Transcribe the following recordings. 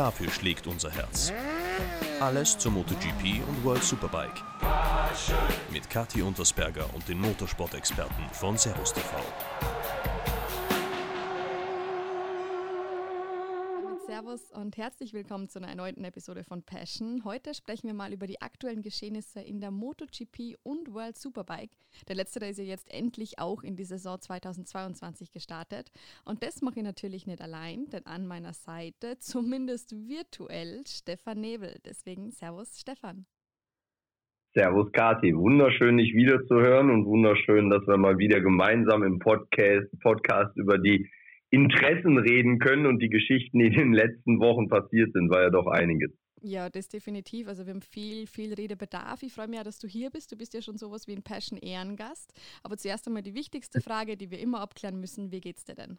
Dafür schlägt unser Herz. Alles zur MotoGP und World Superbike. Mit Kathi Untersberger und den Motorsport-Experten von Servus TV. Und herzlich willkommen zu einer erneuten Episode von Passion. Heute sprechen wir mal über die aktuellen Geschehnisse in der MotoGP und World Superbike. Der letztere ist ja jetzt endlich auch in die Saison 2022 gestartet. Und das mache ich natürlich nicht allein, denn an meiner Seite, zumindest virtuell, Stefan Nebel. Deswegen Servus, Stefan. Servus Kati, wunderschön dich wiederzuhören und wunderschön, dass wir mal wieder gemeinsam im Podcast, Podcast über die Interessen reden können und die Geschichten, die in den letzten Wochen passiert sind, war ja doch einiges. Ja, das definitiv. Also wir haben viel, viel Redebedarf. Ich freue mich ja, dass du hier bist. Du bist ja schon sowas wie ein Passion-Ehrengast. Aber zuerst einmal die wichtigste Frage, die wir immer abklären müssen. Wie geht's dir denn?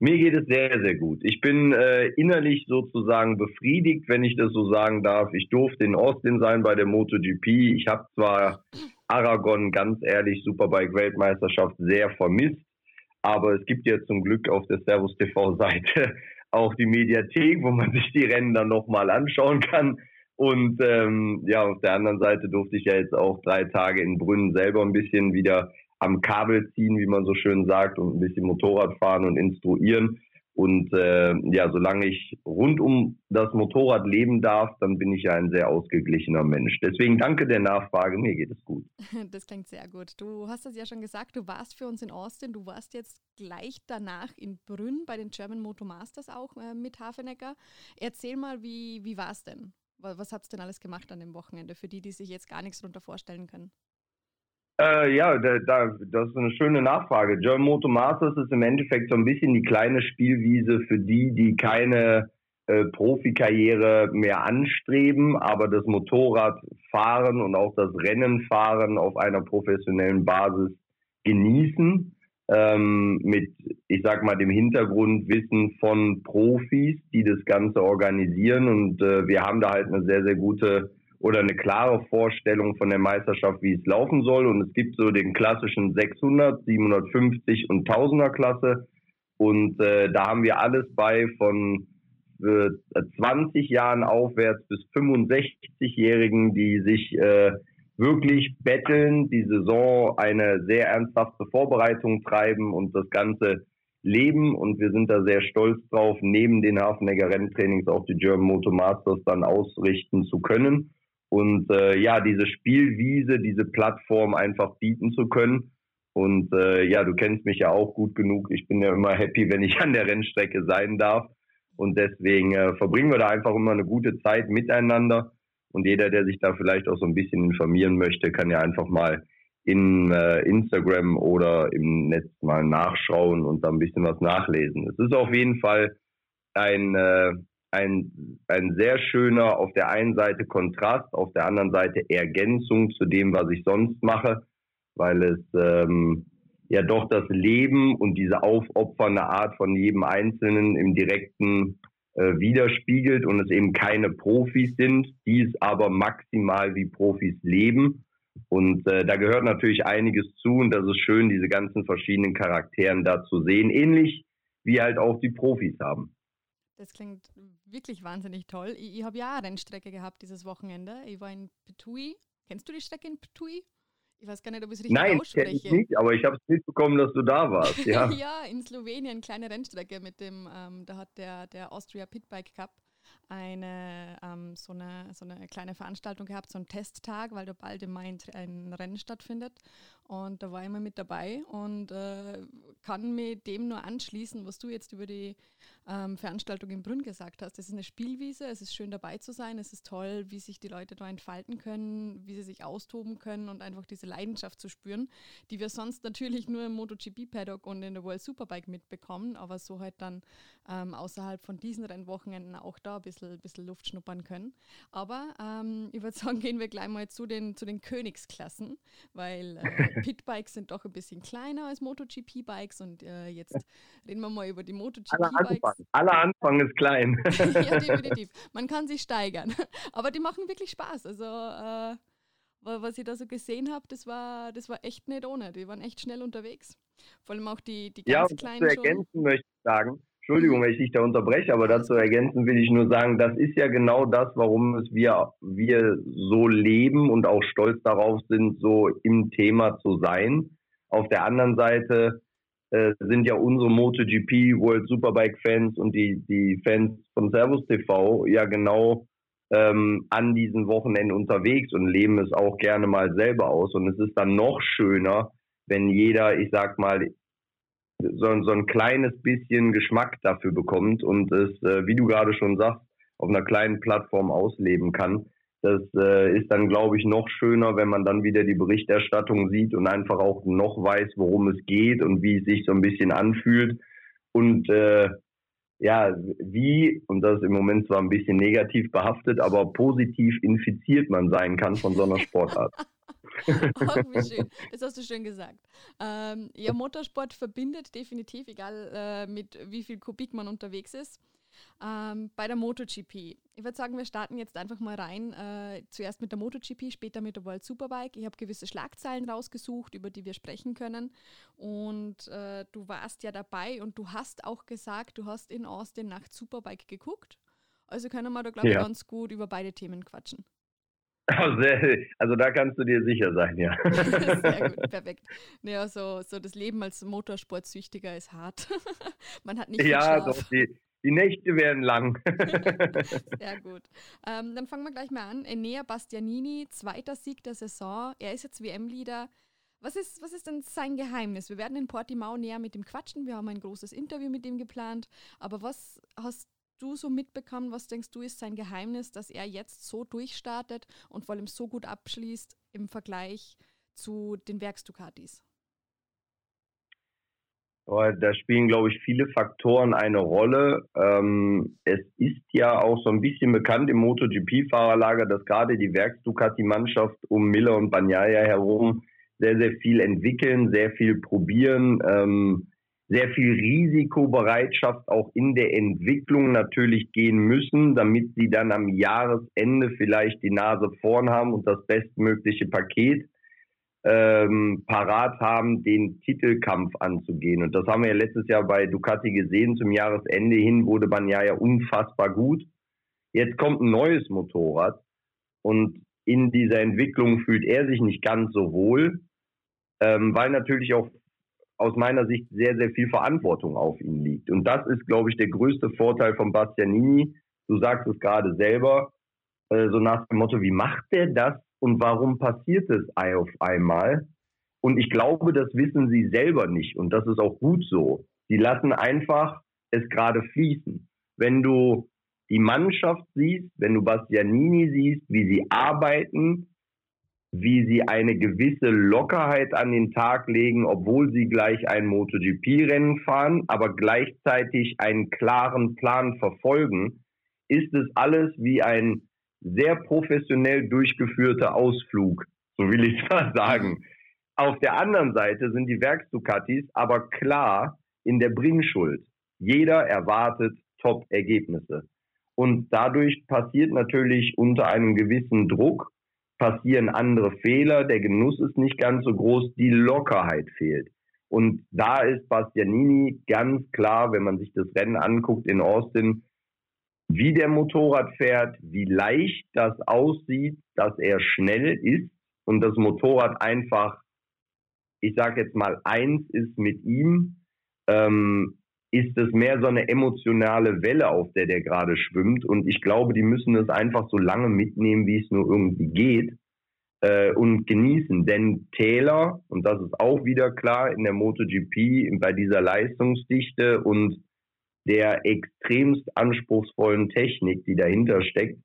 Mir geht es sehr, sehr gut. Ich bin äh, innerlich sozusagen befriedigt, wenn ich das so sagen darf. Ich durfte in Austin sein bei der MotoGP. Ich habe zwar Aragon, ganz ehrlich, Superbike-Weltmeisterschaft sehr vermisst. Aber es gibt ja zum Glück auf der Servus TV-Seite auch die Mediathek, wo man sich die Rennen dann nochmal anschauen kann. Und ähm, ja, auf der anderen Seite durfte ich ja jetzt auch drei Tage in Brünn selber ein bisschen wieder am Kabel ziehen, wie man so schön sagt, und ein bisschen Motorrad fahren und instruieren. Und äh, ja, solange ich rund um das Motorrad leben darf, dann bin ich ja ein sehr ausgeglichener Mensch. Deswegen danke der Nachfrage, mir geht es gut. Das klingt sehr gut. Du hast es ja schon gesagt, du warst für uns in Austin, du warst jetzt gleich danach in Brünn bei den German Motor Masters auch äh, mit Hafenecker. Erzähl mal, wie, wie war es denn? Was habt ihr denn alles gemacht an dem Wochenende, für die, die sich jetzt gar nichts darunter vorstellen können? Äh, ja, da, da, das ist eine schöne Nachfrage. German Motor Masters ist im Endeffekt so ein bisschen die kleine Spielwiese für die, die keine äh, Profikarriere mehr anstreben, aber das Motorradfahren und auch das Rennenfahren auf einer professionellen Basis genießen. Ähm, mit, ich sag mal, dem Hintergrundwissen von Profis, die das Ganze organisieren. Und äh, wir haben da halt eine sehr, sehr gute oder eine klare Vorstellung von der Meisterschaft, wie es laufen soll. Und es gibt so den klassischen 600, 750 und 1000er Klasse. Und äh, da haben wir alles bei von äh, 20 Jahren aufwärts bis 65-Jährigen, die sich äh, wirklich betteln, die Saison eine sehr ernsthafte Vorbereitung treiben und das Ganze leben. Und wir sind da sehr stolz drauf, neben den Hafenegger Renntrainings auch die German Motor Masters dann ausrichten zu können und äh, ja, diese Spielwiese, diese Plattform einfach bieten zu können. Und äh, ja, du kennst mich ja auch gut genug. Ich bin ja immer happy, wenn ich an der Rennstrecke sein darf. Und deswegen äh, verbringen wir da einfach immer eine gute Zeit miteinander. Und jeder, der sich da vielleicht auch so ein bisschen informieren möchte, kann ja einfach mal in äh, Instagram oder im Netz mal nachschauen und da ein bisschen was nachlesen. Es ist auf jeden Fall ein, äh, ein, ein sehr schöner auf der einen Seite Kontrast, auf der anderen Seite Ergänzung zu dem, was ich sonst mache, weil es ähm, ja doch das Leben und diese aufopfernde Art von jedem Einzelnen im direkten äh, widerspiegelt und es eben keine Profis sind, die es aber maximal wie Profis leben. Und äh, da gehört natürlich einiges zu und das ist schön, diese ganzen verschiedenen Charakteren da zu sehen, ähnlich wie halt auch die Profis haben. Das klingt wirklich wahnsinnig toll. Ich, ich habe ja eine Rennstrecke gehabt dieses Wochenende. Ich war in Petui. Kennst du die Strecke in Petui? Ich weiß gar nicht, ob ich es richtig Nein, ausspreche. Nein, ich nicht, aber ich habe es mitbekommen, dass du da warst. Ja, ja in Slowenien, kleine Rennstrecke mit dem, ähm, da hat der, der Austria Pitbike Cup eine, ähm, so, eine, so eine kleine Veranstaltung gehabt, so einen Testtag, weil da bald im Mai ein Rennen stattfindet. Und da war ich immer mit dabei und äh, kann mir dem nur anschließen, was du jetzt über die ähm, Veranstaltung in Brünn gesagt hast. Es ist eine Spielwiese, es ist schön dabei zu sein, es ist toll, wie sich die Leute da entfalten können, wie sie sich austoben können und einfach diese Leidenschaft zu spüren, die wir sonst natürlich nur im MotoGP-Paddock und in der World Superbike mitbekommen, aber so halt dann ähm, außerhalb von diesen Rennwochenenden auch da ein bisschen, bisschen Luft schnuppern können. Aber ähm, ich würde sagen, gehen wir gleich mal zu den, zu den Königsklassen, weil äh, Pitbikes sind doch ein bisschen kleiner als MotoGP-Bikes und äh, jetzt reden wir mal über die MotoGP-Bikes. Aller Anfang ist klein. ja, definitiv. Man kann sich steigern. Aber die machen wirklich Spaß. Also, äh, was ich da so gesehen habe, das war, das war echt nicht ohne. Die waren echt schnell unterwegs. Vor allem auch die, die ganz ja, kleinen. Zu ergänzen schon. möchte ich sagen, Entschuldigung, wenn ich dich da unterbreche, aber dazu ergänzen will ich nur sagen, das ist ja genau das, warum es wir, wir so leben und auch stolz darauf sind, so im Thema zu sein. Auf der anderen Seite äh, sind ja unsere MotoGP World Superbike Fans und die, die Fans von Servus TV ja genau ähm, an diesen Wochenenden unterwegs und leben es auch gerne mal selber aus. Und es ist dann noch schöner, wenn jeder, ich sag mal, so, so ein kleines bisschen Geschmack dafür bekommt und es, äh, wie du gerade schon sagst, auf einer kleinen Plattform ausleben kann. Das äh, ist dann, glaube ich, noch schöner, wenn man dann wieder die Berichterstattung sieht und einfach auch noch weiß, worum es geht und wie es sich so ein bisschen anfühlt. Und äh, ja, wie, und das ist im Moment zwar ein bisschen negativ behaftet, aber positiv infiziert man sein kann von so einer Sportart. oh, wie schön. Das hast du schön gesagt. Ähm, ja, Motorsport verbindet definitiv, egal äh, mit wie viel Kubik man unterwegs ist. Ähm, bei der MotoGP. Ich würde sagen, wir starten jetzt einfach mal rein. Äh, zuerst mit der MotoGP, später mit der World Superbike. Ich habe gewisse Schlagzeilen rausgesucht, über die wir sprechen können. Und äh, du warst ja dabei und du hast auch gesagt, du hast in Austin nach Superbike geguckt. Also können wir da, glaube ich, ganz gut über beide Themen quatschen. Also da kannst du dir sicher sein, ja. Sehr gut, perfekt. Naja, so, so das Leben als Motorsportsüchtiger ist hart. Man hat nicht Ja, doch, die, die Nächte werden lang. Sehr gut. Ähm, dann fangen wir gleich mal an. Enea Bastianini, zweiter Sieg der Saison. Er ist jetzt WM-Leader. Was ist, was ist denn sein Geheimnis? Wir werden in Portimao näher mit ihm quatschen. Wir haben ein großes Interview mit ihm geplant. Aber was hast du so mitbekommen? Was denkst du ist sein Geheimnis, dass er jetzt so durchstartet und vor allem so gut abschließt im Vergleich zu den Werksducatis? Da spielen, glaube ich, viele Faktoren eine Rolle. Ähm, es ist ja auch so ein bisschen bekannt im MotoGP-Fahrerlager, dass gerade die Werks-Ducati-Mannschaft um Miller und Bagnaia herum sehr, sehr viel entwickeln, sehr viel probieren. Ähm, sehr viel Risikobereitschaft auch in der Entwicklung natürlich gehen müssen, damit sie dann am Jahresende vielleicht die Nase vorn haben und das bestmögliche Paket ähm, parat haben, den Titelkampf anzugehen. Und das haben wir ja letztes Jahr bei Ducati gesehen. Zum Jahresende hin wurde Banyaya unfassbar gut. Jetzt kommt ein neues Motorrad und in dieser Entwicklung fühlt er sich nicht ganz so wohl, ähm, weil natürlich auch aus meiner Sicht sehr, sehr viel Verantwortung auf ihm liegt. Und das ist, glaube ich, der größte Vorteil von Bastianini. Du sagst es gerade selber, äh, so nach dem Motto, wie macht der das und warum passiert es auf einmal? Und ich glaube, das wissen sie selber nicht und das ist auch gut so. Sie lassen einfach es gerade fließen. Wenn du die Mannschaft siehst, wenn du Bastianini siehst, wie sie arbeiten, wie sie eine gewisse Lockerheit an den Tag legen, obwohl sie gleich ein MotoGP-Rennen fahren, aber gleichzeitig einen klaren Plan verfolgen, ist es alles wie ein sehr professionell durchgeführter Ausflug, so will ich mal sagen. Auf der anderen Seite sind die Werksducatis aber klar in der Bringschuld. Jeder erwartet Top-Ergebnisse. Und dadurch passiert natürlich unter einem gewissen Druck passieren andere Fehler, der Genuss ist nicht ganz so groß, die Lockerheit fehlt. Und da ist Bastianini ganz klar, wenn man sich das Rennen anguckt in Austin, wie der Motorrad fährt, wie leicht das aussieht, dass er schnell ist und das Motorrad einfach, ich sage jetzt mal, eins ist mit ihm. Ähm, ist es mehr so eine emotionale Welle, auf der der gerade schwimmt. Und ich glaube, die müssen es einfach so lange mitnehmen, wie es nur irgendwie geht äh, und genießen. Denn Taylor, und das ist auch wieder klar in der MotoGP, bei dieser Leistungsdichte und der extremst anspruchsvollen Technik, die dahinter steckt,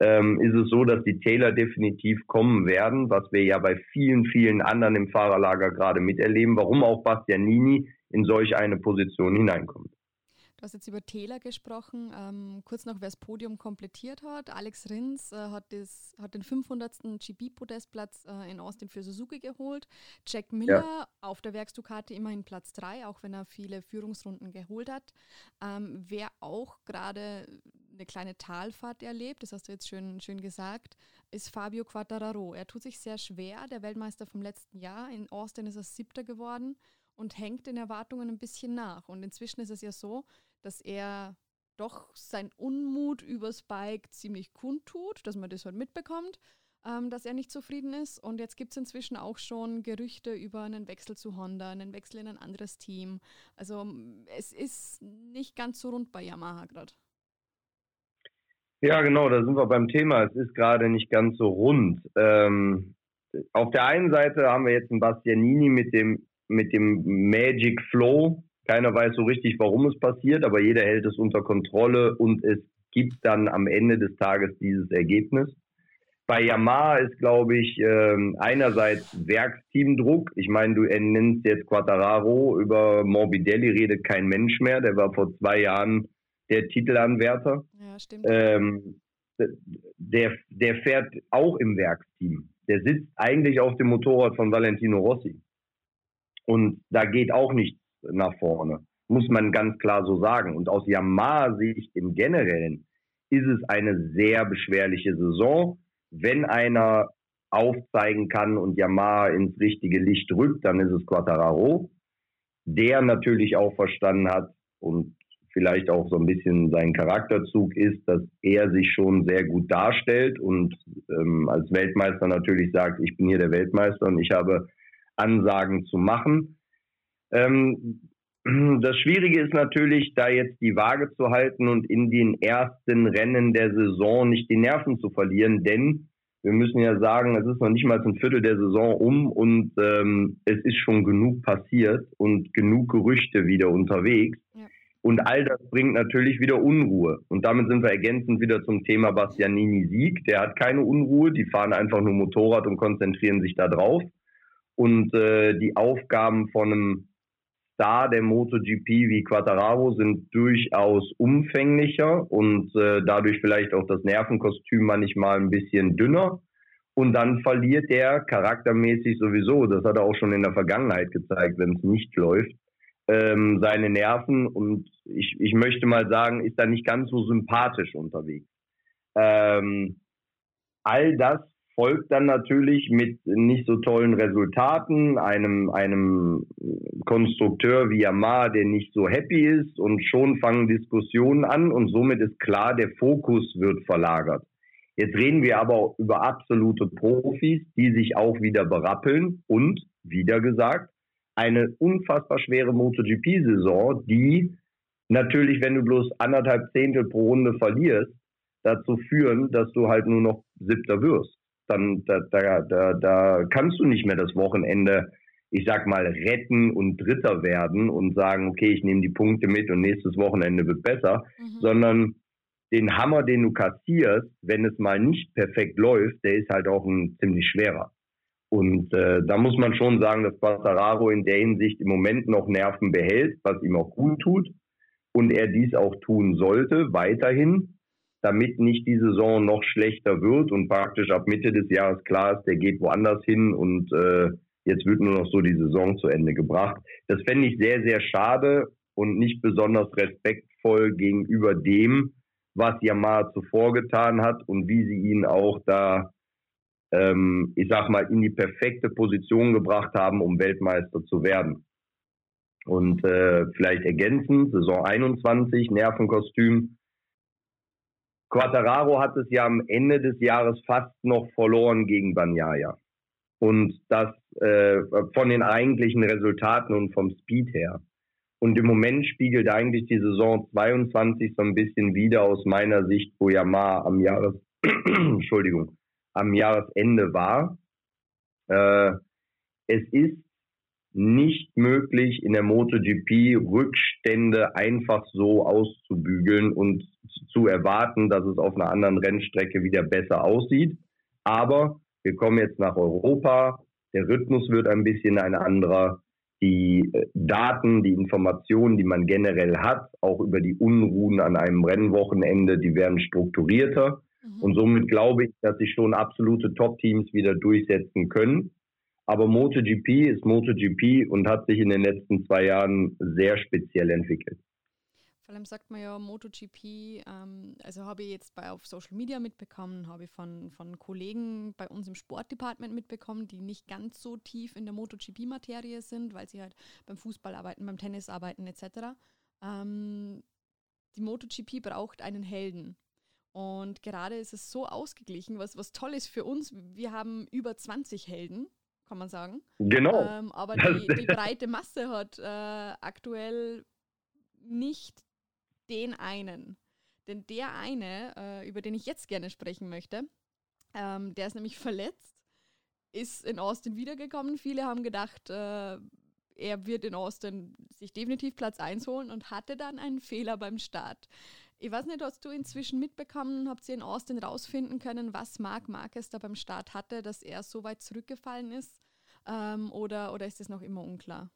ähm, ist es so, dass die Taylor definitiv kommen werden, was wir ja bei vielen, vielen anderen im Fahrerlager gerade miterleben, warum auch Bastianini in solch eine Position hineinkommt. Du hast jetzt über Taylor gesprochen. Ähm, kurz noch, wer das Podium komplettiert hat. Alex Rins äh, hat, das, hat den 500. GP-Podestplatz äh, in Austin für Suzuki geholt. Jack Miller ja. auf der Werksducati immerhin Platz 3, auch wenn er viele Führungsrunden geholt hat. Ähm, wer auch gerade eine kleine Talfahrt erlebt, das hast du jetzt schön, schön gesagt, ist Fabio Quattararo. Er tut sich sehr schwer. Der Weltmeister vom letzten Jahr in Austin ist er Siebter geworden und hängt den Erwartungen ein bisschen nach. Und inzwischen ist es ja so, dass er doch sein Unmut übers Bike ziemlich kundtut, dass man das halt mitbekommt, ähm, dass er nicht zufrieden ist. Und jetzt gibt es inzwischen auch schon Gerüchte über einen Wechsel zu Honda, einen Wechsel in ein anderes Team. Also es ist nicht ganz so rund bei Yamaha gerade. Ja, genau, da sind wir beim Thema. Es ist gerade nicht ganz so rund. Ähm, auf der einen Seite haben wir jetzt einen Bastianini mit dem, mit dem Magic Flow. Keiner weiß so richtig, warum es passiert, aber jeder hält es unter Kontrolle und es gibt dann am Ende des Tages dieses Ergebnis. Bei Yamaha ist, glaube ich, ähm, einerseits Werksteamdruck. Ich meine, du nennst jetzt Quattararo, über Morbidelli redet kein Mensch mehr. Der war vor zwei Jahren der Titelanwärter. Ja, stimmt. Ähm, der, der fährt auch im Werksteam. Der sitzt eigentlich auf dem Motorrad von Valentino Rossi. Und da geht auch nichts nach vorne. Muss man ganz klar so sagen. Und aus Yamaha-Sicht im Generellen ist es eine sehr beschwerliche Saison. Wenn einer aufzeigen kann und Yamaha ins richtige Licht rückt, dann ist es Quattararo, der natürlich auch verstanden hat und vielleicht auch so ein bisschen sein Charakterzug ist, dass er sich schon sehr gut darstellt und ähm, als Weltmeister natürlich sagt, ich bin hier der Weltmeister und ich habe Ansagen zu machen. Ähm, das Schwierige ist natürlich, da jetzt die Waage zu halten und in den ersten Rennen der Saison nicht die Nerven zu verlieren, denn wir müssen ja sagen, es ist noch nicht mal ein Viertel der Saison um und ähm, es ist schon genug passiert und genug Gerüchte wieder unterwegs. Ja. Und all das bringt natürlich wieder Unruhe. Und damit sind wir ergänzend wieder zum Thema Bastianini Sieg. Der hat keine Unruhe, die fahren einfach nur Motorrad und konzentrieren sich da drauf. Und äh, die Aufgaben von einem Star der MotoGP wie Quattararo sind durchaus umfänglicher und äh, dadurch vielleicht auch das Nervenkostüm manchmal ein bisschen dünner. Und dann verliert der charaktermäßig sowieso, das hat er auch schon in der Vergangenheit gezeigt, wenn es nicht läuft, ähm, seine Nerven und ich, ich möchte mal sagen, ist da nicht ganz so sympathisch unterwegs. Ähm, all das folgt dann natürlich mit nicht so tollen Resultaten, einem, einem Konstrukteur wie Yamaha, der nicht so happy ist und schon fangen Diskussionen an und somit ist klar, der Fokus wird verlagert. Jetzt reden wir aber über absolute Profis, die sich auch wieder berappeln und, wieder gesagt, eine unfassbar schwere MotoGP-Saison, die natürlich, wenn du bloß anderthalb Zehntel pro Runde verlierst, dazu führen, dass du halt nur noch Siebter wirst. Dann da, da, da, da kannst du nicht mehr das Wochenende, ich sag mal, retten und Dritter werden und sagen, okay, ich nehme die Punkte mit und nächstes Wochenende wird besser, mhm. sondern den Hammer, den du kassierst, wenn es mal nicht perfekt läuft, der ist halt auch ein ziemlich schwerer. Und äh, da muss man schon sagen, dass Passararo in der Hinsicht im Moment noch Nerven behält, was ihm auch gut tut. Und er dies auch tun sollte, weiterhin, damit nicht die Saison noch schlechter wird und praktisch ab Mitte des Jahres klar ist, der geht woanders hin und äh, jetzt wird nur noch so die Saison zu Ende gebracht. Das fände ich sehr, sehr schade und nicht besonders respektvoll gegenüber dem, was Yamaha zuvor getan hat und wie sie ihn auch da ähm, ich sag mal, in die perfekte Position gebracht haben, um Weltmeister zu werden. Und äh, vielleicht ergänzend, Saison 21, Nervenkostüm. Quattararo hat es ja am Ende des Jahres fast noch verloren gegen Banyaya. Und das äh, von den eigentlichen Resultaten und vom Speed her. Und im Moment spiegelt eigentlich die Saison 22 so ein bisschen wieder aus meiner Sicht, wo Yamaha am Jahres, Entschuldigung, am Jahresende war. Äh, es ist nicht möglich, in der MotoGP Rückstände einfach so auszubügeln und zu erwarten, dass es auf einer anderen Rennstrecke wieder besser aussieht. Aber wir kommen jetzt nach Europa. Der Rhythmus wird ein bisschen ein anderer. Die äh, Daten, die Informationen, die man generell hat, auch über die Unruhen an einem Rennwochenende, die werden strukturierter. Mhm. Und somit glaube ich, dass sich schon absolute Top-Teams wieder durchsetzen können. Aber MotoGP ist MotoGP und hat sich in den letzten zwei Jahren sehr speziell entwickelt. Vor allem sagt man ja MotoGP, ähm, also habe ich jetzt bei, auf Social Media mitbekommen, habe ich von, von Kollegen bei uns im Sportdepartement mitbekommen, die nicht ganz so tief in der MotoGP-Materie sind, weil sie halt beim Fußball arbeiten, beim Tennis arbeiten etc. Ähm, die MotoGP braucht einen Helden. Und gerade ist es so ausgeglichen, was, was toll ist für uns. Wir haben über 20 Helden, kann man sagen. Genau. Ähm, aber die, die, breite Masse hat äh, aktuell nicht den einen. Denn der eine, äh, über den ich jetzt gerne sprechen möchte, ähm, der ist nämlich verletzt, ist in Austin wiedergekommen. Viele haben gedacht, äh, er wird in Austin sich definitiv Platz 1 holen und hatte dann einen Fehler beim Start. Ich weiß nicht, hast du inzwischen mitbekommen, habt ihr in Austin rausfinden können, was Marc Marquez da beim Start hatte, dass er so weit zurückgefallen ist? Ähm, oder, oder ist das noch immer unklar?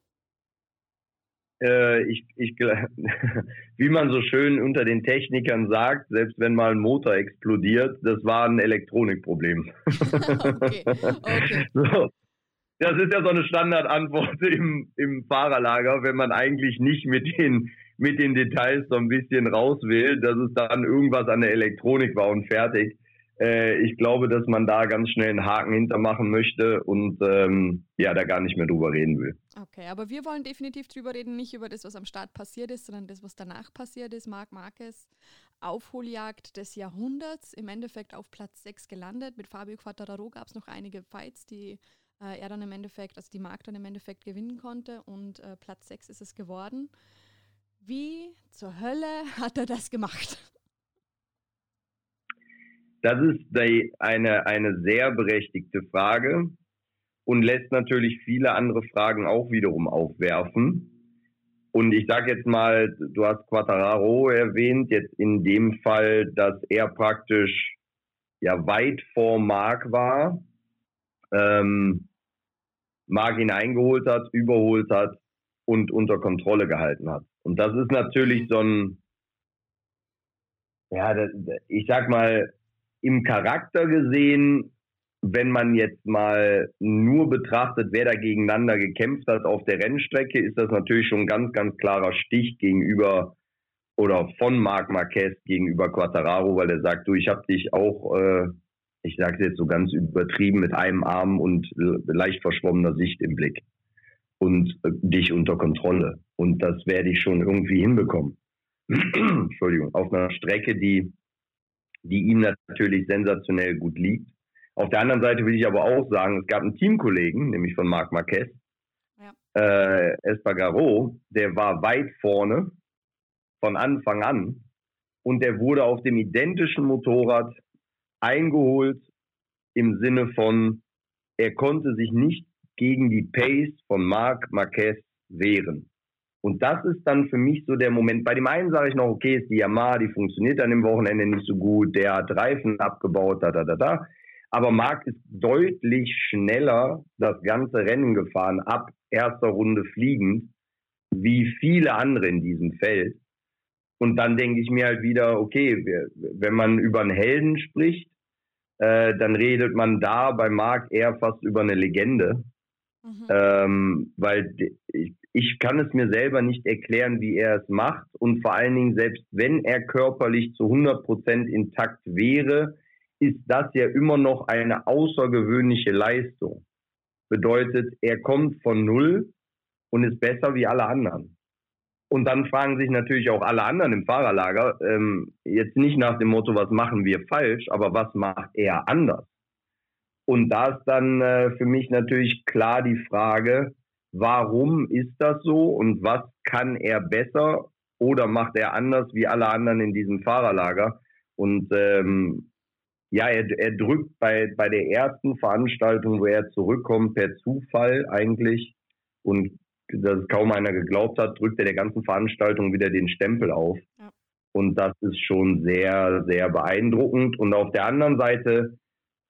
Äh, ich, ich, wie man so schön unter den Technikern sagt, selbst wenn mal ein Motor explodiert, das war ein Elektronikproblem. okay. okay. So. Das ist ja so eine Standardantwort im, im Fahrerlager, wenn man eigentlich nicht mit den, mit den Details so ein bisschen raus will, dass es dann irgendwas an der Elektronik war und fertig. Äh, ich glaube, dass man da ganz schnell einen Haken hintermachen möchte und ähm, ja, da gar nicht mehr drüber reden will. Okay, aber wir wollen definitiv drüber reden, nicht über das, was am Start passiert ist, sondern das, was danach passiert ist. Marc Marquez, Aufholjagd des Jahrhunderts, im Endeffekt auf Platz 6 gelandet. Mit Fabio Quattararo gab es noch einige Fights, die äh, er dann im Endeffekt, also die Marc dann im Endeffekt gewinnen konnte und äh, Platz 6 ist es geworden. Wie zur Hölle hat er das gemacht? Das ist eine, eine sehr berechtigte Frage und lässt natürlich viele andere Fragen auch wiederum aufwerfen. Und ich sage jetzt mal, du hast Quattararo erwähnt, jetzt in dem Fall, dass er praktisch ja weit vor Mark war, ähm, Mark ihn eingeholt hat, überholt hat und unter Kontrolle gehalten hat. Und das ist natürlich so ein, ja, das, ich sag mal, im Charakter gesehen, wenn man jetzt mal nur betrachtet, wer da gegeneinander gekämpft hat auf der Rennstrecke, ist das natürlich schon ein ganz, ganz klarer Stich gegenüber oder von Marc Marquez gegenüber Quattararo, weil er sagt, du, ich habe dich auch, äh, ich sage es jetzt so ganz übertrieben, mit einem Arm und leicht verschwommener Sicht im Blick und äh, dich unter Kontrolle. Und das werde ich schon irgendwie hinbekommen. Entschuldigung, auf einer Strecke, die die ihm natürlich sensationell gut liegt. Auf der anderen Seite will ich aber auch sagen, es gab einen Teamkollegen, nämlich von Marc Marquez, ja. äh, Espargaro, der war weit vorne von Anfang an und der wurde auf dem identischen Motorrad eingeholt im Sinne von, er konnte sich nicht gegen die Pace von Marc Marquez wehren. Und das ist dann für mich so der Moment. Bei dem einen sage ich noch, okay, ist die Yamaha, die funktioniert an dem Wochenende nicht so gut, der hat Reifen abgebaut, da, da, da, da. Aber Marc ist deutlich schneller das ganze Rennen gefahren, ab erster Runde fliegend, wie viele andere in diesem Feld. Und dann denke ich mir halt wieder, okay, wenn man über einen Helden spricht, äh, dann redet man da bei Marc eher fast über eine Legende. Mhm. Ähm, weil ich, ich kann es mir selber nicht erklären, wie er es macht. Und vor allen Dingen, selbst wenn er körperlich zu 100 Prozent intakt wäre, ist das ja immer noch eine außergewöhnliche Leistung. Bedeutet, er kommt von Null und ist besser wie alle anderen. Und dann fragen sich natürlich auch alle anderen im Fahrerlager, ähm, jetzt nicht nach dem Motto, was machen wir falsch, aber was macht er anders? Und da ist dann äh, für mich natürlich klar die Frage, warum ist das so und was kann er besser oder macht er anders wie alle anderen in diesem Fahrerlager? Und ähm, ja, er, er drückt bei, bei der ersten Veranstaltung, wo er zurückkommt, per Zufall eigentlich und dass kaum einer geglaubt hat, drückt er der ganzen Veranstaltung wieder den Stempel auf. Ja. Und das ist schon sehr, sehr beeindruckend. Und auf der anderen Seite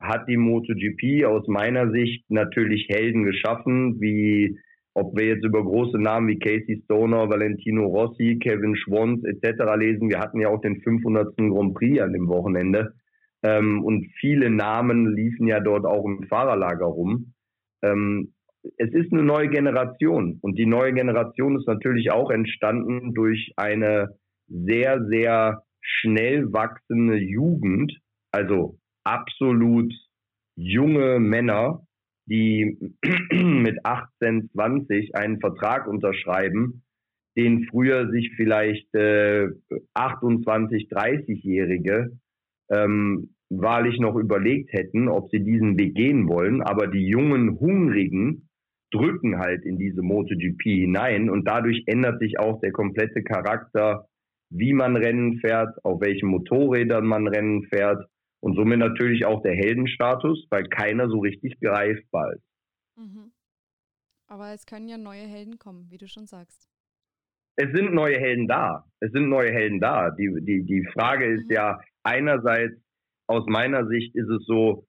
hat die MotoGP aus meiner Sicht natürlich Helden geschaffen, wie ob wir jetzt über große Namen wie Casey Stoner, Valentino Rossi, Kevin Schwons etc. lesen. Wir hatten ja auch den 500. Grand Prix an dem Wochenende. Ähm, und viele Namen liefen ja dort auch im Fahrerlager rum. Ähm, es ist eine neue Generation und die neue Generation ist natürlich auch entstanden durch eine sehr, sehr schnell wachsende Jugend, also absolut junge Männer, die mit 18, 20 einen Vertrag unterschreiben, den früher sich vielleicht äh, 28, 30-Jährige ähm, wahrlich noch überlegt hätten, ob sie diesen Weg gehen wollen. Aber die jungen Hungrigen drücken halt in diese MotoGP hinein und dadurch ändert sich auch der komplette Charakter, wie man Rennen fährt, auf welchen Motorrädern man Rennen fährt und somit natürlich auch der Heldenstatus, weil keiner so richtig greifbar ist. Mhm. Aber es können ja neue Helden kommen, wie du schon sagst. Es sind neue Helden da. Es sind neue Helden da. Die, die, die Frage ist mhm. ja einerseits, aus meiner Sicht ist es so,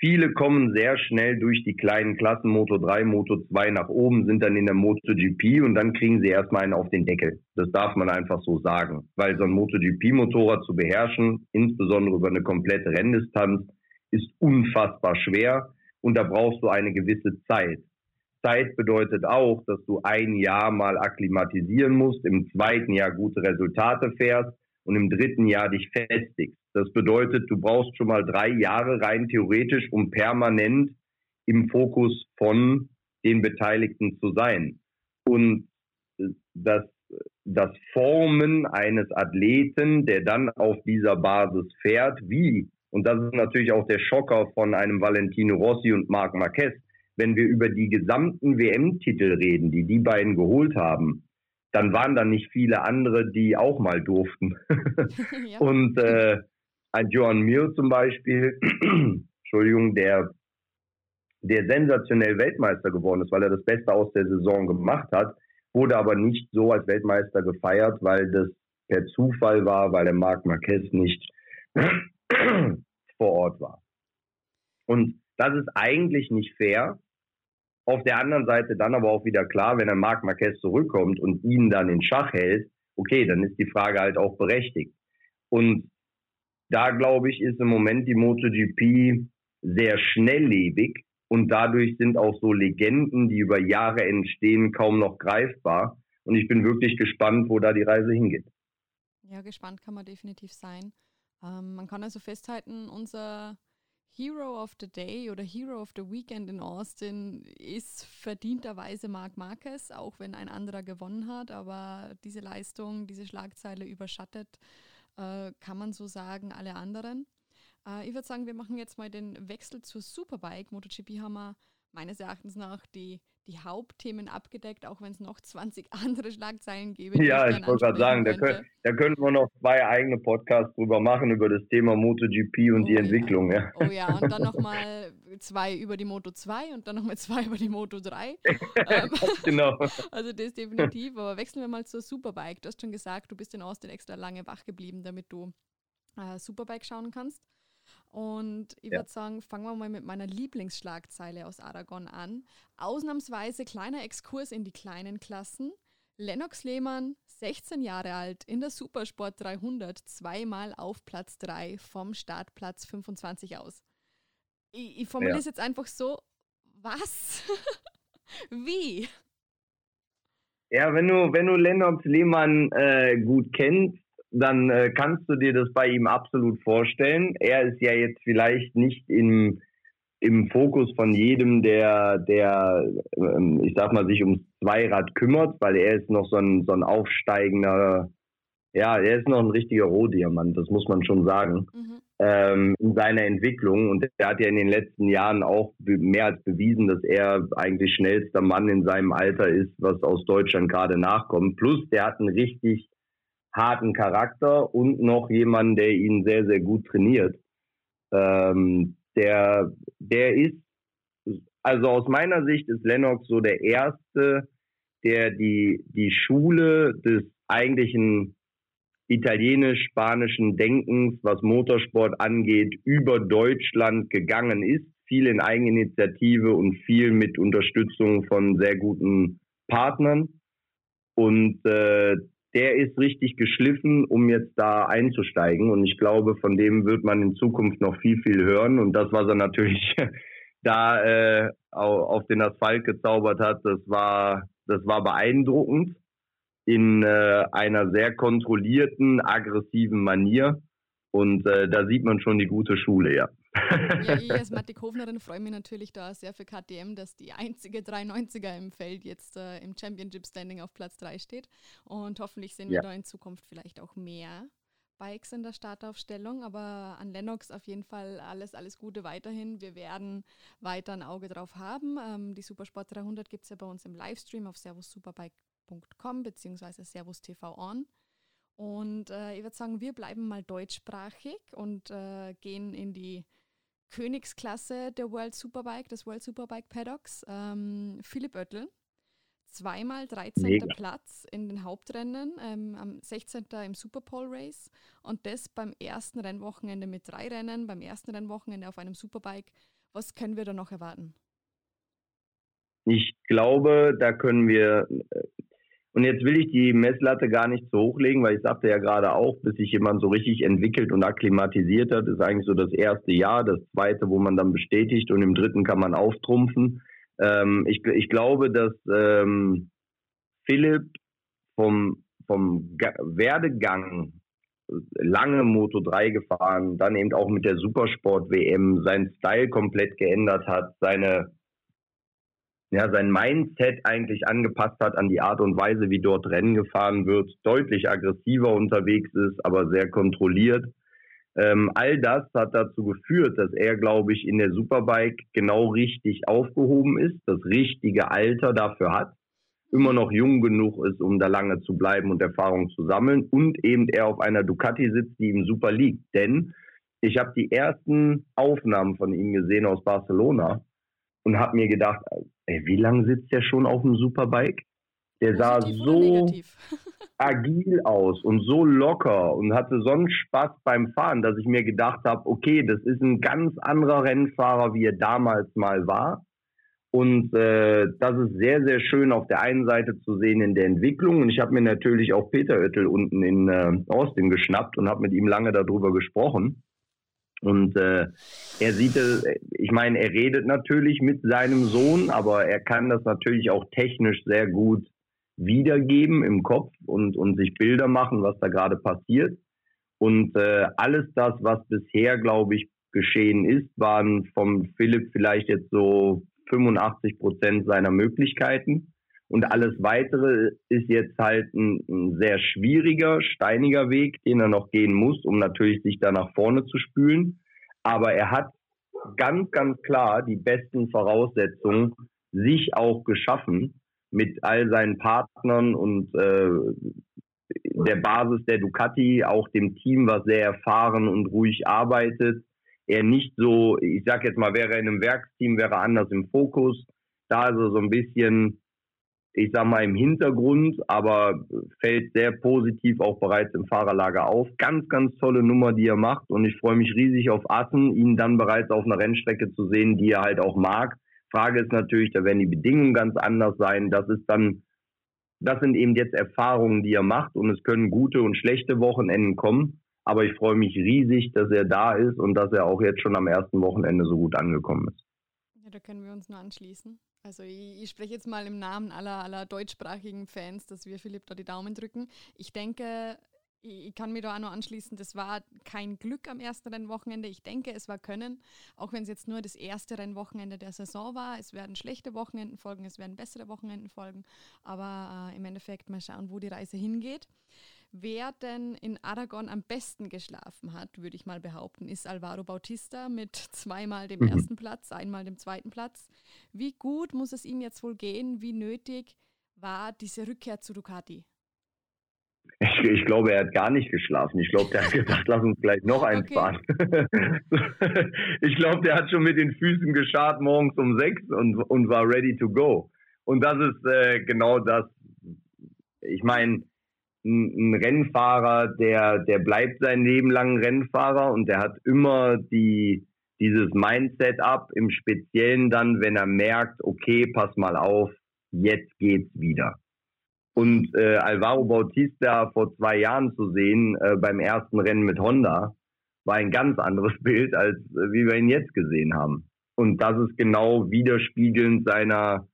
viele kommen sehr schnell durch die kleinen Klassen Moto 3, Moto 2 nach oben, sind dann in der MotoGP und dann kriegen sie erstmal einen auf den Deckel. Das darf man einfach so sagen. Weil so ein MotoGP-Motorrad zu beherrschen, insbesondere über eine komplette Renndistanz, ist unfassbar schwer und da brauchst du eine gewisse Zeit. Zeit bedeutet auch, dass du ein Jahr mal akklimatisieren musst, im zweiten Jahr gute Resultate fährst und im dritten Jahr dich festigst. Das bedeutet, du brauchst schon mal drei Jahre rein theoretisch, um permanent im Fokus von den Beteiligten zu sein. Und das, das Formen eines Athleten, der dann auf dieser Basis fährt, wie, und das ist natürlich auch der Schocker von einem Valentino Rossi und Marc Marquez, wenn wir über die gesamten WM-Titel reden, die die beiden geholt haben, dann waren da nicht viele andere, die auch mal durften. ja. Und äh, ein Johan Mir zum Beispiel, Entschuldigung, der, der sensationell Weltmeister geworden ist, weil er das Beste aus der Saison gemacht hat, wurde aber nicht so als Weltmeister gefeiert, weil das per Zufall war, weil der Marc Marquez nicht vor Ort war. Und das ist eigentlich nicht fair, auf der anderen Seite dann aber auch wieder klar, wenn der Marc Marquez zurückkommt und ihn dann in Schach hält, okay, dann ist die Frage halt auch berechtigt. Und da glaube ich, ist im Moment die MotoGP sehr schnelllebig und dadurch sind auch so Legenden, die über Jahre entstehen, kaum noch greifbar. Und ich bin wirklich gespannt, wo da die Reise hingeht. Ja, gespannt kann man definitiv sein. Ähm, man kann also festhalten, unser Hero of the Day oder Hero of the Weekend in Austin ist verdienterweise Marc Marquez, auch wenn ein anderer gewonnen hat. Aber diese Leistung, diese Schlagzeile überschattet, äh, kann man so sagen, alle anderen. Äh, ich würde sagen, wir machen jetzt mal den Wechsel zur Superbike. MotoGP haben wir meines Erachtens nach die, die Hauptthemen abgedeckt, auch wenn es noch 20 andere Schlagzeilen gäbe. Ja, ich wollte gerade sagen, da, können, da könnten wir noch zwei eigene Podcasts drüber machen, über das Thema MotoGP und oh, die Entwicklung. Ja. Oh ja, und dann nochmal zwei über die Moto 2 und dann nochmal zwei über die Moto 3. ähm, genau. Also das definitiv, aber wechseln wir mal zur Superbike. Du hast schon gesagt, du bist in Austin extra lange wach geblieben, damit du äh, Superbike schauen kannst. Und ich ja. würde sagen, fangen wir mal mit meiner Lieblingsschlagzeile aus Aragon an. Ausnahmsweise kleiner Exkurs in die kleinen Klassen. Lennox Lehmann, 16 Jahre alt, in der Supersport 300, zweimal auf Platz 3 vom Startplatz 25 aus. Ich, ich formuliere es ja. jetzt einfach so, was? Wie? Ja, wenn du, wenn du Lennox Lehmann äh, gut kennst, dann äh, kannst du dir das bei ihm absolut vorstellen. Er ist ja jetzt vielleicht nicht im, im Fokus von jedem, der, der ähm, ich sag mal, sich ums Zweirad kümmert, weil er ist noch so ein, so ein aufsteigender, ja, er ist noch ein richtiger Rohdiamant, das muss man schon sagen, mhm. ähm, in seiner Entwicklung. Und er hat ja in den letzten Jahren auch mehr als bewiesen, dass er eigentlich schnellster Mann in seinem Alter ist, was aus Deutschland gerade nachkommt. Plus, der hat einen richtig harten Charakter und noch jemanden, der ihn sehr, sehr gut trainiert. Ähm, der, der ist, also aus meiner Sicht ist Lennox so der Erste, der die, die Schule des eigentlichen italienisch-spanischen Denkens, was Motorsport angeht, über Deutschland gegangen ist. Viel in Eigeninitiative und viel mit Unterstützung von sehr guten Partnern. Und äh, der ist richtig geschliffen, um jetzt da einzusteigen. Und ich glaube, von dem wird man in Zukunft noch viel, viel hören. Und das, was er natürlich da äh, auf den Asphalt gezaubert hat, das war, das war beeindruckend in äh, einer sehr kontrollierten, aggressiven Manier. Und äh, da sieht man schon die gute Schule, ja. Ja, ich als Mathematik-Hofnerin freue mich natürlich da sehr für KTM, dass die einzige 390er im Feld jetzt äh, im Championship Standing auf Platz 3 steht. Und hoffentlich sehen ja. wir da in Zukunft vielleicht auch mehr Bikes in der Startaufstellung. Aber an Lennox auf jeden Fall alles, alles Gute weiterhin. Wir werden weiter ein Auge drauf haben. Ähm, die Supersport 300 gibt es ja bei uns im Livestream auf servussuperbike.com bzw. Servus TV On. Und äh, ich würde sagen, wir bleiben mal deutschsprachig und äh, gehen in die Königsklasse der World Superbike, des World Superbike Paddocks. Ähm, Philipp Oettel, zweimal 13. Mega. Platz in den Hauptrennen, ähm, am 16. im Superpole Race und das beim ersten Rennwochenende mit drei Rennen, beim ersten Rennwochenende auf einem Superbike. Was können wir da noch erwarten? Ich glaube, da können wir äh, und jetzt will ich die Messlatte gar nicht so hochlegen, weil ich sagte ja gerade auch, bis sich jemand so richtig entwickelt und akklimatisiert hat, ist eigentlich so das erste Jahr, das zweite, wo man dann bestätigt und im dritten kann man auftrumpfen. Ähm, ich, ich glaube, dass ähm, Philipp vom, vom Werdegang lange Moto 3 gefahren, dann eben auch mit der Supersport WM seinen Style komplett geändert hat, seine ja, sein Mindset eigentlich angepasst hat an die Art und Weise, wie dort Rennen gefahren wird, deutlich aggressiver unterwegs ist, aber sehr kontrolliert. Ähm, all das hat dazu geführt, dass er, glaube ich, in der Superbike genau richtig aufgehoben ist, das richtige Alter dafür hat, immer noch jung genug ist, um da lange zu bleiben und Erfahrung zu sammeln und eben er auf einer Ducati sitzt, die ihm super liegt. Denn ich habe die ersten Aufnahmen von ihm gesehen aus Barcelona und habe mir gedacht, ey, wie lange sitzt der schon auf dem Superbike? Der sah so agil aus und so locker und hatte so einen Spaß beim Fahren, dass ich mir gedacht habe, okay, das ist ein ganz anderer Rennfahrer, wie er damals mal war. Und äh, das ist sehr, sehr schön auf der einen Seite zu sehen in der Entwicklung. Und ich habe mir natürlich auch Peter Oettel unten in äh, Austin geschnappt und habe mit ihm lange darüber gesprochen. Und äh, er sieht es, ich meine, er redet natürlich mit seinem Sohn, aber er kann das natürlich auch technisch sehr gut wiedergeben im Kopf und, und sich Bilder machen, was da gerade passiert. Und äh, alles das, was bisher, glaube ich, geschehen ist, waren vom Philipp vielleicht jetzt so 85 Prozent seiner Möglichkeiten. Und alles weitere ist jetzt halt ein, ein, sehr schwieriger, steiniger Weg, den er noch gehen muss, um natürlich sich da nach vorne zu spülen. Aber er hat ganz, ganz klar die besten Voraussetzungen sich auch geschaffen mit all seinen Partnern und äh, der Basis der Ducati, auch dem Team, was sehr erfahren und ruhig arbeitet. Er nicht so, ich sag jetzt mal, wäre er in einem Werksteam, wäre er anders im Fokus. Da ist er so ein bisschen ich sag mal, im Hintergrund, aber fällt sehr positiv auch bereits im Fahrerlager auf. Ganz, ganz tolle Nummer, die er macht und ich freue mich riesig auf Assen, ihn dann bereits auf einer Rennstrecke zu sehen, die er halt auch mag. Frage ist natürlich, da werden die Bedingungen ganz anders sein. Das ist dann, das sind eben jetzt Erfahrungen, die er macht und es können gute und schlechte Wochenenden kommen. Aber ich freue mich riesig, dass er da ist und dass er auch jetzt schon am ersten Wochenende so gut angekommen ist. Ja, da können wir uns nur anschließen. Also ich, ich, spreche jetzt mal im Namen aller, aller deutschsprachigen Fans, dass wir Philipp da die Daumen drücken. Ich denke, ich, kann mir da auch noch anschließen, das war kein Glück am ersten Rennwochenende. Ich denke, es war Können, auch wenn es jetzt nur das erste Rennwochenende der Saison war. Es werden schlechte Wochenenden folgen, es werden bessere Wochenenden folgen. Aber äh, im Endeffekt mal schauen, wo die Reise hingeht. Wer denn in Aragon am besten geschlafen hat, würde ich mal behaupten, ist Alvaro Bautista mit zweimal dem mhm. ersten Platz, einmal dem zweiten Platz. Wie gut muss es ihm jetzt wohl gehen? Wie nötig war diese Rückkehr zu Ducati? Ich, ich, glaube, er hat gar nicht geschlafen. Ich glaube, der hat gesagt, lass uns gleich noch eins okay. fahren. ich glaube, der hat schon mit den Füßen geschart morgens um sechs und, und war ready to go. Und das ist äh, genau das. Ich meine, ein, Rennfahrer, der, der bleibt sein Leben lang Rennfahrer und der hat immer die, dieses Mindset ab, im Speziellen dann, wenn er merkt, okay, pass mal auf, jetzt geht's wieder. Und äh, Alvaro Bautista vor zwei Jahren zu sehen äh, beim ersten Rennen mit Honda, war ein ganz anderes Bild, als äh, wie wir ihn jetzt gesehen haben. Und das ist genau widerspiegelnd seiner,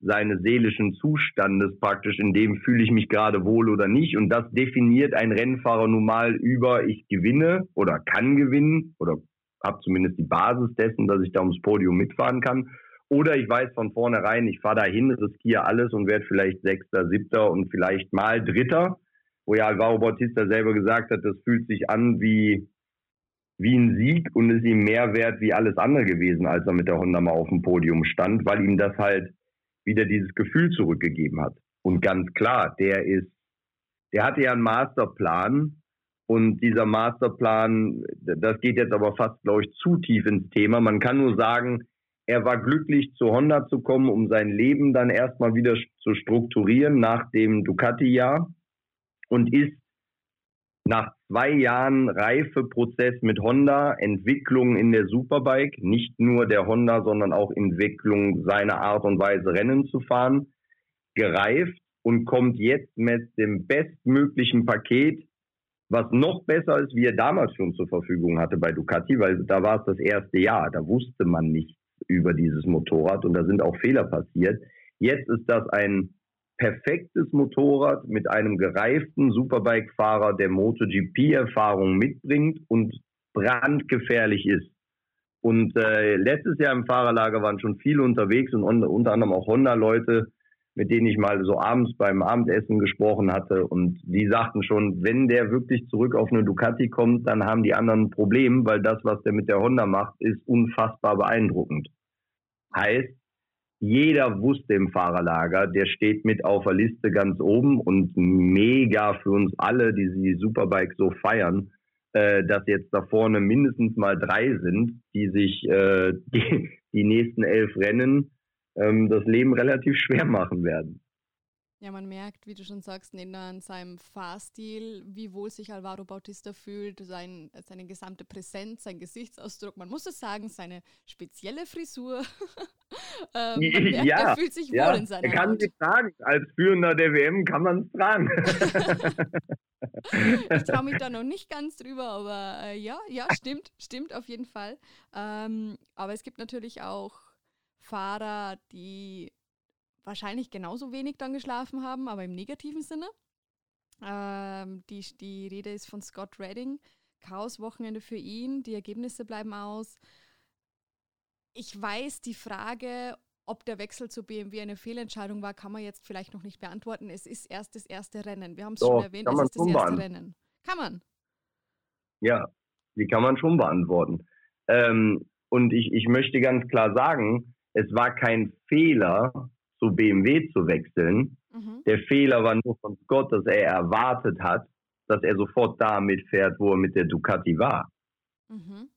seines seelischen Zustandes praktisch, in dem fühle ich mich gerade wohl oder nicht. Und das definiert ein Rennfahrer nun mal über, ich gewinne oder kann gewinnen oder habe zumindest die Basis dessen, dass ich da ums Podium mitfahren kann. Oder ich weiß von vornherein, ich fahre dahin, riskiere alles und werde vielleicht Sechster, Siebter und vielleicht mal Dritter. Wo ja Alvaro Bautista selber gesagt hat, das fühlt sich an wie, wie ein Sieg und ist ihm mehr wert wie alles andere gewesen, als er mit der Honda mal auf dem Podium stand, weil ihm das halt wieder dieses Gefühl zurückgegeben hat. Und ganz klar, der ist, der hatte ja einen Masterplan und dieser Masterplan, das geht jetzt aber fast, glaube ich, zu tief ins Thema. Man kann nur sagen, er war glücklich, zu Honda zu kommen, um sein Leben dann erstmal wieder zu strukturieren nach dem Ducati-Jahr und ist nach zwei Jahren Reifeprozess mit Honda, Entwicklung in der Superbike, nicht nur der Honda, sondern auch Entwicklung seiner Art und Weise Rennen zu fahren, gereift und kommt jetzt mit dem bestmöglichen Paket, was noch besser ist, wie er damals schon zur Verfügung hatte bei Ducati, weil da war es das erste Jahr, da wusste man nicht, über dieses Motorrad und da sind auch Fehler passiert. Jetzt ist das ein perfektes Motorrad mit einem gereiften Superbike-Fahrer, der MotoGP-Erfahrung mitbringt und brandgefährlich ist. Und äh, letztes Jahr im Fahrerlager waren schon viele unterwegs und unter anderem auch Honda-Leute, mit denen ich mal so abends beim Abendessen gesprochen hatte. Und die sagten schon, wenn der wirklich zurück auf eine Ducati kommt, dann haben die anderen ein Problem, weil das, was der mit der Honda macht, ist unfassbar beeindruckend. Heißt, jeder wusste im Fahrerlager, der steht mit auf der Liste ganz oben und mega für uns alle, die die Superbike so feiern, äh, dass jetzt da vorne mindestens mal drei sind, die sich äh, die, die nächsten elf Rennen ähm, das Leben relativ schwer machen werden. Ja, man merkt, wie du schon sagst, in seinem Fahrstil, wie wohl sich Alvaro Bautista fühlt, sein, seine gesamte Präsenz, sein Gesichtsausdruck, man muss es sagen, seine spezielle Frisur. ähm, merkt, ja, er fühlt sich ja, wohl in seiner Er kann Haut. sich tragen, als Führender der WM kann man es tragen. ich traue mich da noch nicht ganz drüber, aber äh, ja, ja, stimmt, stimmt auf jeden Fall. Ähm, aber es gibt natürlich auch Fahrer, die wahrscheinlich genauso wenig dann geschlafen haben, aber im negativen Sinne. Ähm, die, die Rede ist von Scott Redding. Chaos-Wochenende für ihn, die Ergebnisse bleiben aus. Ich weiß, die Frage, ob der Wechsel zu BMW eine Fehlentscheidung war, kann man jetzt vielleicht noch nicht beantworten. Es ist erst das erste Rennen. Wir haben es schon erwähnt, es ist das erste Rennen. Kann man? Ja, die kann man schon beantworten. Ähm, und ich, ich möchte ganz klar sagen, es war kein Fehler, zu BMW zu wechseln. Mhm. Der Fehler war nur von Scott, dass er erwartet hat, dass er sofort da mitfährt, wo er mit der Ducati war. Mhm.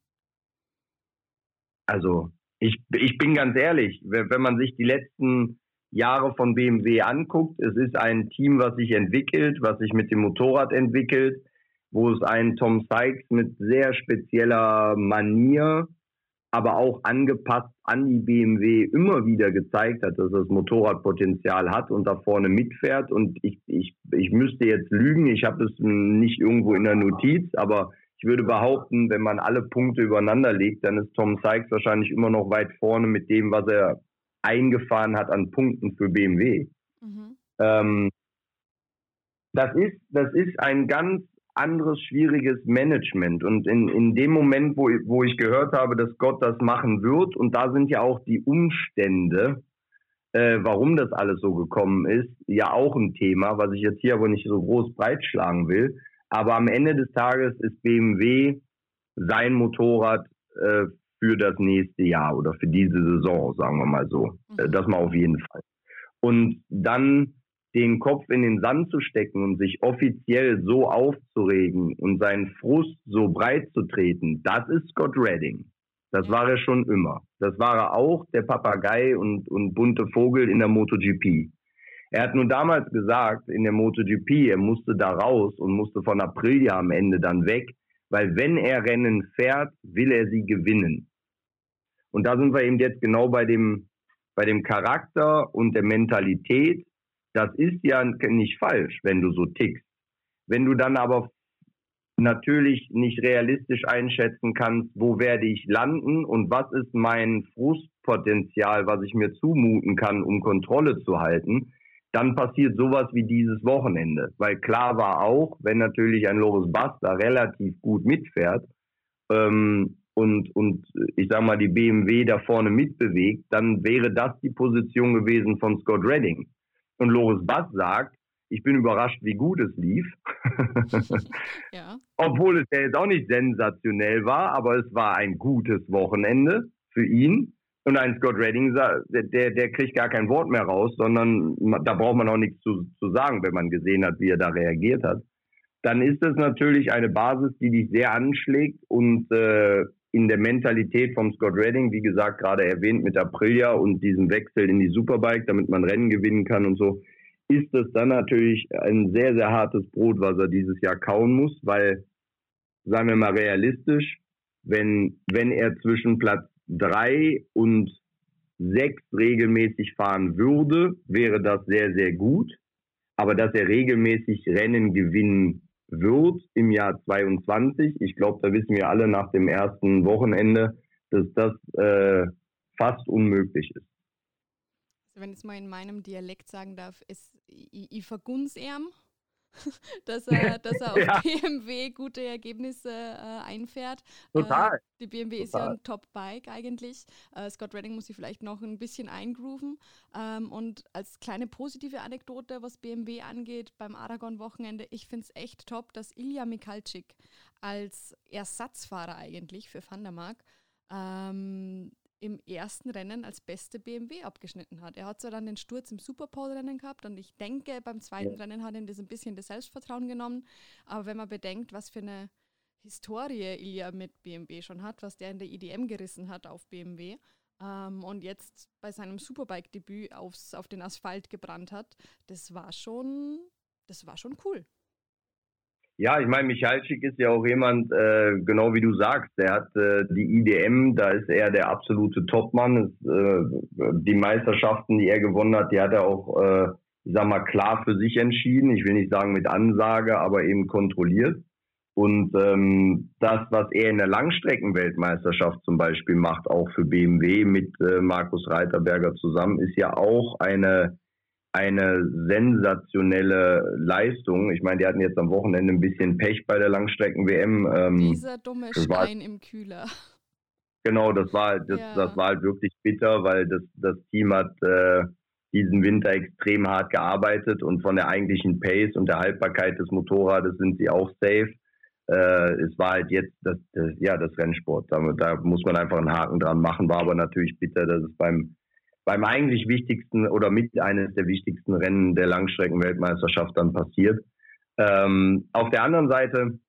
Also, ich, ich bin ganz ehrlich, wenn man sich die letzten Jahre von BMW anguckt, es ist ein Team, was sich entwickelt, was sich mit dem Motorrad entwickelt, wo es einen Tom Sykes mit sehr spezieller Manier aber auch angepasst an die BMW immer wieder gezeigt hat, dass das Motorradpotenzial hat und da vorne mitfährt. Und ich, ich, ich müsste jetzt lügen, ich habe es nicht irgendwo in der Notiz, aber ich würde behaupten, wenn man alle Punkte übereinander legt, dann ist Tom Sykes wahrscheinlich immer noch weit vorne mit dem, was er eingefahren hat an Punkten für BMW. Mhm. Ähm, das ist, das ist ein ganz anderes schwieriges Management. Und in, in dem Moment, wo, wo ich gehört habe, dass Gott das machen wird, und da sind ja auch die Umstände, äh, warum das alles so gekommen ist, ja auch ein Thema, was ich jetzt hier aber nicht so groß breitschlagen will. Aber am Ende des Tages ist BMW sein Motorrad äh, für das nächste Jahr oder für diese Saison, sagen wir mal so. Mhm. Das mal auf jeden Fall. Und dann den Kopf in den Sand zu stecken und sich offiziell so aufzuregen und seinen Frust so breit zu treten, das ist Scott Redding. Das war er schon immer. Das war er auch, der Papagei und, und bunte Vogel in der MotoGP. Er hat nur damals gesagt, in der MotoGP, er musste da raus und musste von Aprilia am Ende dann weg, weil wenn er Rennen fährt, will er sie gewinnen. Und da sind wir eben jetzt genau bei dem, bei dem Charakter und der Mentalität das ist ja nicht falsch, wenn du so tickst. Wenn du dann aber natürlich nicht realistisch einschätzen kannst, wo werde ich landen und was ist mein Frustpotenzial, was ich mir zumuten kann, um Kontrolle zu halten, dann passiert sowas wie dieses Wochenende. Weil klar war auch, wenn natürlich ein Loris Basta relativ gut mitfährt, ähm, und, und ich sag mal, die BMW da vorne mitbewegt, dann wäre das die Position gewesen von Scott Redding. Und Loris Bass sagt, ich bin überrascht, wie gut es lief. ja. Obwohl es ja jetzt auch nicht sensationell war, aber es war ein gutes Wochenende für ihn. Und ein Scott Redding, der, der kriegt gar kein Wort mehr raus, sondern da braucht man auch nichts zu, zu sagen, wenn man gesehen hat, wie er da reagiert hat. Dann ist das natürlich eine Basis, die dich sehr anschlägt und äh, in der Mentalität vom Scott Redding, wie gesagt, gerade erwähnt mit Aprilia und diesem Wechsel in die Superbike, damit man Rennen gewinnen kann und so, ist es dann natürlich ein sehr, sehr hartes Brot, was er dieses Jahr kauen muss, weil, sagen wir mal realistisch, wenn, wenn er zwischen Platz drei und sechs regelmäßig fahren würde, wäre das sehr, sehr gut. Aber dass er regelmäßig Rennen gewinnen wird im Jahr 22, ich glaube, da wissen wir alle nach dem ersten Wochenende, dass das äh, fast unmöglich ist. Wenn ich es mal in meinem Dialekt sagen darf, ist, ich, ich vergun's ihm, dass er, dass er auf ja. BMW gute Ergebnisse äh, einfährt. Total. Äh, die BMW Total. ist ja ein Top-Bike eigentlich. Äh, Scott Redding muss sich vielleicht noch ein bisschen eingrooven. Ähm, und als kleine positive Anekdote, was BMW angeht, beim Aragon-Wochenende, ich finde es echt top, dass Ilya Mikalczyk als Ersatzfahrer eigentlich für Van der Mark ähm, im ersten Rennen als beste BMW abgeschnitten hat. Er hat zwar dann den Sturz im Superpole-Rennen gehabt und ich denke, beim zweiten ja. Rennen hat ihm das ein bisschen das Selbstvertrauen genommen. Aber wenn man bedenkt, was für eine Historie Ilya mit BMW schon hat, was der in der IDM gerissen hat auf BMW ähm, und jetzt bei seinem Superbike-Debüt auf den Asphalt gebrannt hat, das war schon, das war schon cool. Ja, ich meine, Michalczyk ist ja auch jemand, äh, genau wie du sagst, der hat äh, die IDM, da ist er der absolute Topmann. Ist, äh, die Meisterschaften, die er gewonnen hat, die hat er auch, äh, ich sag mal, klar für sich entschieden. Ich will nicht sagen mit Ansage, aber eben kontrolliert. Und ähm, das, was er in der Langstreckenweltmeisterschaft zum Beispiel macht, auch für BMW mit äh, Markus Reiterberger zusammen, ist ja auch eine eine sensationelle Leistung. Ich meine, die hatten jetzt am Wochenende ein bisschen Pech bei der Langstrecken-WM. Ähm, Dieser dumme Stein war, im Kühler. Genau, das war das, ja. das war halt wirklich bitter, weil das, das Team hat äh, diesen Winter extrem hart gearbeitet und von der eigentlichen Pace und der Haltbarkeit des Motorrades sind sie auch safe. Äh, es war halt jetzt das, das ja das Rennsport. Da, da muss man einfach einen Haken dran machen. War aber natürlich bitter, dass es beim beim eigentlich wichtigsten oder mit eines der wichtigsten Rennen der Langstreckenweltmeisterschaft dann passiert. Ähm, auf der anderen Seite,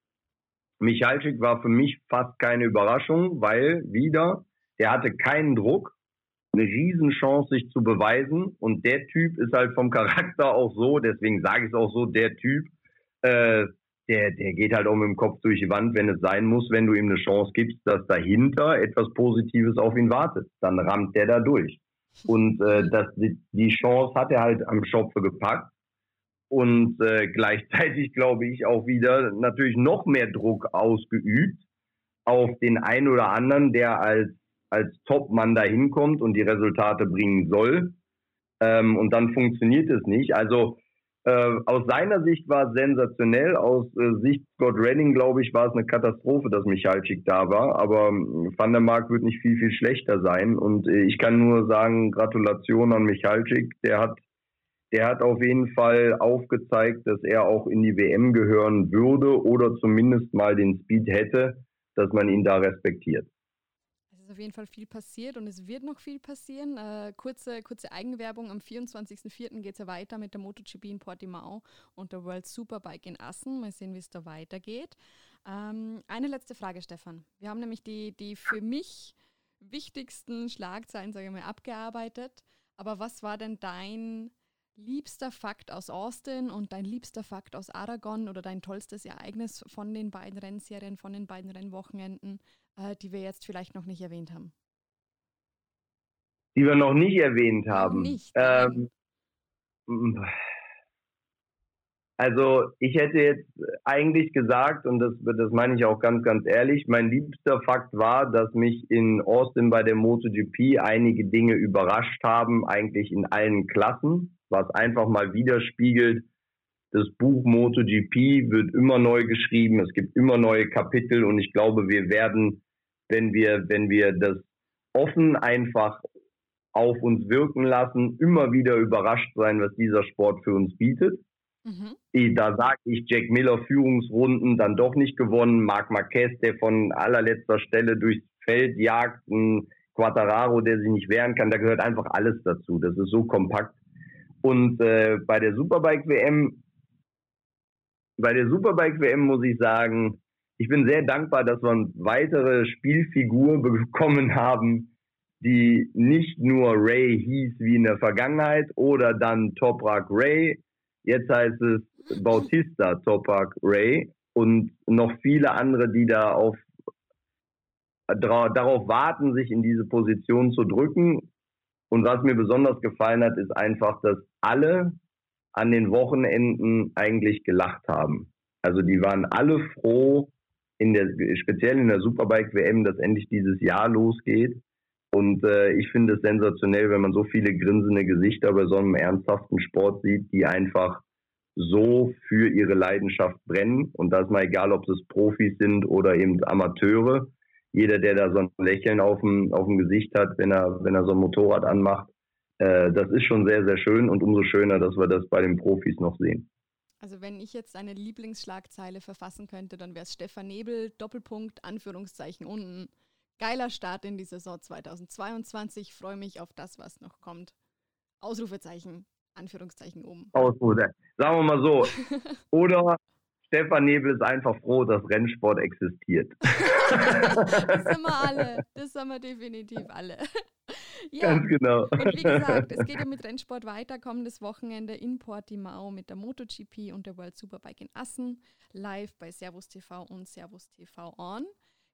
Michalczyk war für mich fast keine Überraschung, weil wieder, der hatte keinen Druck, eine Riesenchance, sich zu beweisen. Und der Typ ist halt vom Charakter auch so, deswegen sage ich es auch so, der Typ, äh, der, der geht halt auch mit dem Kopf durch die Wand, wenn es sein muss, wenn du ihm eine Chance gibst, dass dahinter etwas Positives auf ihn wartet. Dann rammt der da durch. Und äh, das, die, Chance hat er halt am Schopfe gepackt. Und äh, gleichzeitig glaube ich auch wieder natürlich noch mehr Druck ausgeübt auf den einen oder anderen, der als, als Topmann da hinkommt und die Resultate bringen soll. Ähm, und dann funktioniert es nicht. Also äh, aus seiner Sicht war es sensationell. Aus äh, Sicht Scott Redding, glaube ich, war es eine Katastrophe, dass Michalczyk da war. Aber ähm, Van der Mark wird nicht viel, viel schlechter sein. Und äh, ich kann nur sagen, Gratulation an Michalczyk. Der hat, der hat auf jeden Fall aufgezeigt, dass er auch in die WM gehören würde oder zumindest mal den Speed hätte, dass man ihn da respektiert auf jeden Fall viel passiert und es wird noch viel passieren. Äh, kurze, kurze Eigenwerbung, am 24.04. geht es ja weiter mit der MotoGP in Portimao und der World Superbike in Assen. Mal sehen, wie es da weitergeht. Ähm, eine letzte Frage, Stefan. Wir haben nämlich die, die für mich wichtigsten Schlagzeilen, sage ich mal, abgearbeitet. Aber was war denn dein liebster Fakt aus Austin und dein liebster Fakt aus Aragon oder dein tollstes Ereignis von den beiden Rennserien, von den beiden Rennwochenenden? Äh, die wir jetzt vielleicht noch nicht erwähnt haben? Die wir noch nicht erwähnt haben. Nicht, ähm, also ich hätte jetzt eigentlich gesagt, und das, das meine ich auch ganz, ganz ehrlich, mein liebster Fakt war, dass mich in Austin bei der MotoGP einige Dinge überrascht haben, eigentlich in allen Klassen, was einfach mal widerspiegelt, das Buch MotoGP wird immer neu geschrieben, es gibt immer neue Kapitel und ich glaube, wir werden wenn wir, wenn wir das offen einfach auf uns wirken lassen, immer wieder überrascht sein, was dieser Sport für uns bietet. Mhm. Da sage ich Jack Miller Führungsrunden dann doch nicht gewonnen. Marc Marquez, der von allerletzter Stelle durchs Feld jagt, ein Quattararo, der sich nicht wehren kann. Da gehört einfach alles dazu. Das ist so kompakt. Und äh, bei der Superbike WM, bei der Superbike WM muss ich sagen, ich bin sehr dankbar, dass wir weitere Spielfigur bekommen haben, die nicht nur Ray hieß wie in der Vergangenheit oder dann Toprak Ray. Jetzt heißt es Bautista Toprak Ray und noch viele andere, die da auf darauf warten, sich in diese Position zu drücken. Und was mir besonders gefallen hat, ist einfach, dass alle an den Wochenenden eigentlich gelacht haben. Also die waren alle froh, in der, speziell in der Superbike WM, dass endlich dieses Jahr losgeht. Und äh, ich finde es sensationell, wenn man so viele grinsende Gesichter bei so einem ernsthaften Sport sieht, die einfach so für ihre Leidenschaft brennen. Und das mal egal, ob es Profis sind oder eben Amateure jeder, der da so ein Lächeln auf dem, auf dem Gesicht hat, wenn er, wenn er so ein Motorrad anmacht, äh, das ist schon sehr, sehr schön und umso schöner, dass wir das bei den Profis noch sehen. Also wenn ich jetzt eine Lieblingsschlagzeile verfassen könnte, dann wäre es Stefan Nebel, Doppelpunkt, Anführungszeichen unten. Geiler Start in die Saison 2022. Ich freue mich auf das, was noch kommt. Ausrufezeichen, Anführungszeichen oben. Ausrufe. Sagen wir mal so. Oder Stefan Nebel ist einfach froh, dass Rennsport existiert. das sind wir alle. Das sind wir definitiv alle. Ja. Ganz genau. Und wie gesagt, es geht ja mit Rennsport weiter. Kommendes Wochenende in Portimao mit der MotoGP und der World Superbike in Assen. Live bei Servus TV und Servus TV On.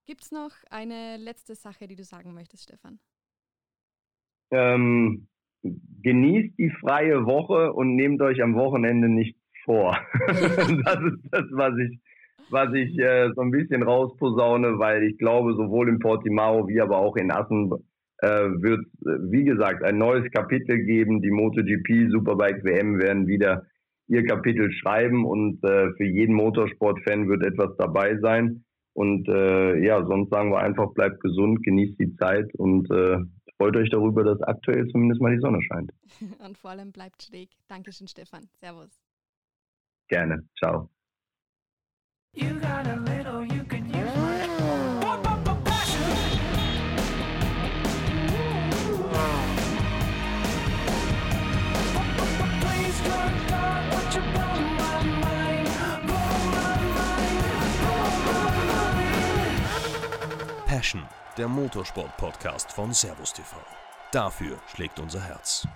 Gibt es noch eine letzte Sache, die du sagen möchtest, Stefan? Ähm, genießt die freie Woche und nehmt euch am Wochenende nicht vor. das ist das, was ich, was ich äh, so ein bisschen rausposaune, weil ich glaube, sowohl in Portimao wie aber auch in Assen äh, wird, wie gesagt, ein neues Kapitel geben. Die MotoGP, Superbike WM werden wieder ihr Kapitel schreiben und äh, für jeden Motorsportfan wird etwas dabei sein. Und äh, ja, sonst sagen wir einfach, bleibt gesund, genießt die Zeit und äh, freut euch darüber, dass aktuell zumindest mal die Sonne scheint. Und vor allem bleibt schräg. Dankeschön, Stefan. Servus. Gerne. Ciao. Passion, der Motorsport-Podcast von Servus TV. Dafür schlägt unser Herz.